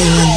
KM